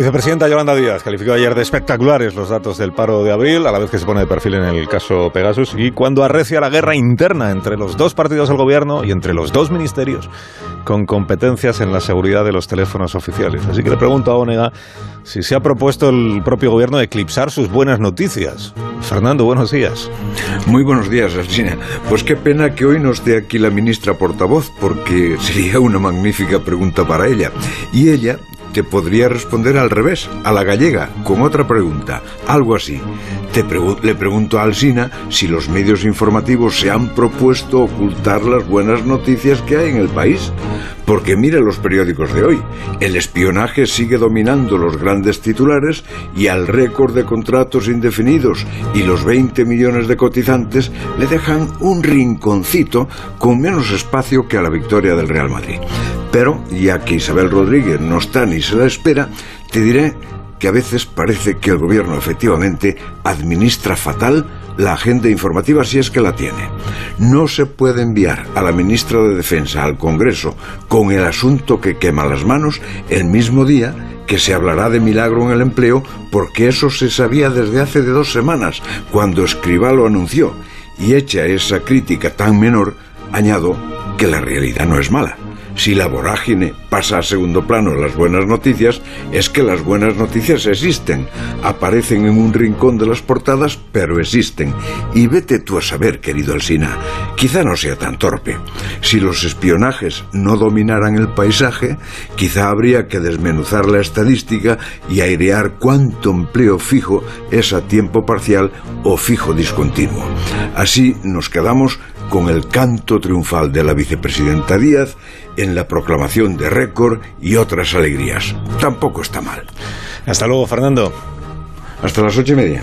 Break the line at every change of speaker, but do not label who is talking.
Vicepresidenta Yolanda Díaz calificó ayer de espectaculares los datos del paro de abril, a la vez que se pone de perfil en el caso Pegasus, y cuando arrecia la guerra interna entre los dos partidos del gobierno y entre los dos ministerios con competencias en la seguridad de los teléfonos oficiales. Así que le pregunto a Onega si se ha propuesto el propio gobierno eclipsar sus buenas noticias. Fernando, buenos días.
Muy buenos días, Alcina. Pues qué pena que hoy no esté aquí la ministra portavoz, porque sería una magnífica pregunta para ella. Y ella te podría responder al revés, a la gallega, con otra pregunta, algo así. Te le pregunto a Alsina si los medios informativos se han propuesto ocultar las buenas noticias que hay en el país. Porque mire los periódicos de hoy. El espionaje sigue dominando los grandes titulares y al récord de contratos indefinidos y los 20 millones de cotizantes le dejan un rinconcito con menos espacio que a la victoria del Real Madrid. Pero, ya que Isabel Rodríguez no está ni se la espera, te diré que a veces parece que el gobierno efectivamente administra fatal la agenda informativa si es que la tiene. No se puede enviar a la ministra de Defensa al Congreso con el asunto que quema las manos el mismo día que se hablará de milagro en el empleo porque eso se sabía desde hace de dos semanas, cuando Escribá lo anunció. Y hecha esa crítica tan menor, añado que la realidad no es mala. Si la vorágine pasa a segundo plano las buenas noticias, es que las buenas noticias existen, aparecen en un rincón de las portadas, pero existen. Y vete tú a saber, querido Alsina, quizá no sea tan torpe. Si los espionajes no dominaran el paisaje, quizá habría que desmenuzar la estadística y airear cuánto empleo fijo es a tiempo parcial o fijo discontinuo. Así nos quedamos con el canto triunfal de la vicepresidenta Díaz en la proclamación de récord y otras alegrías. Tampoco está mal.
Hasta luego, Fernando.
Hasta las ocho y media.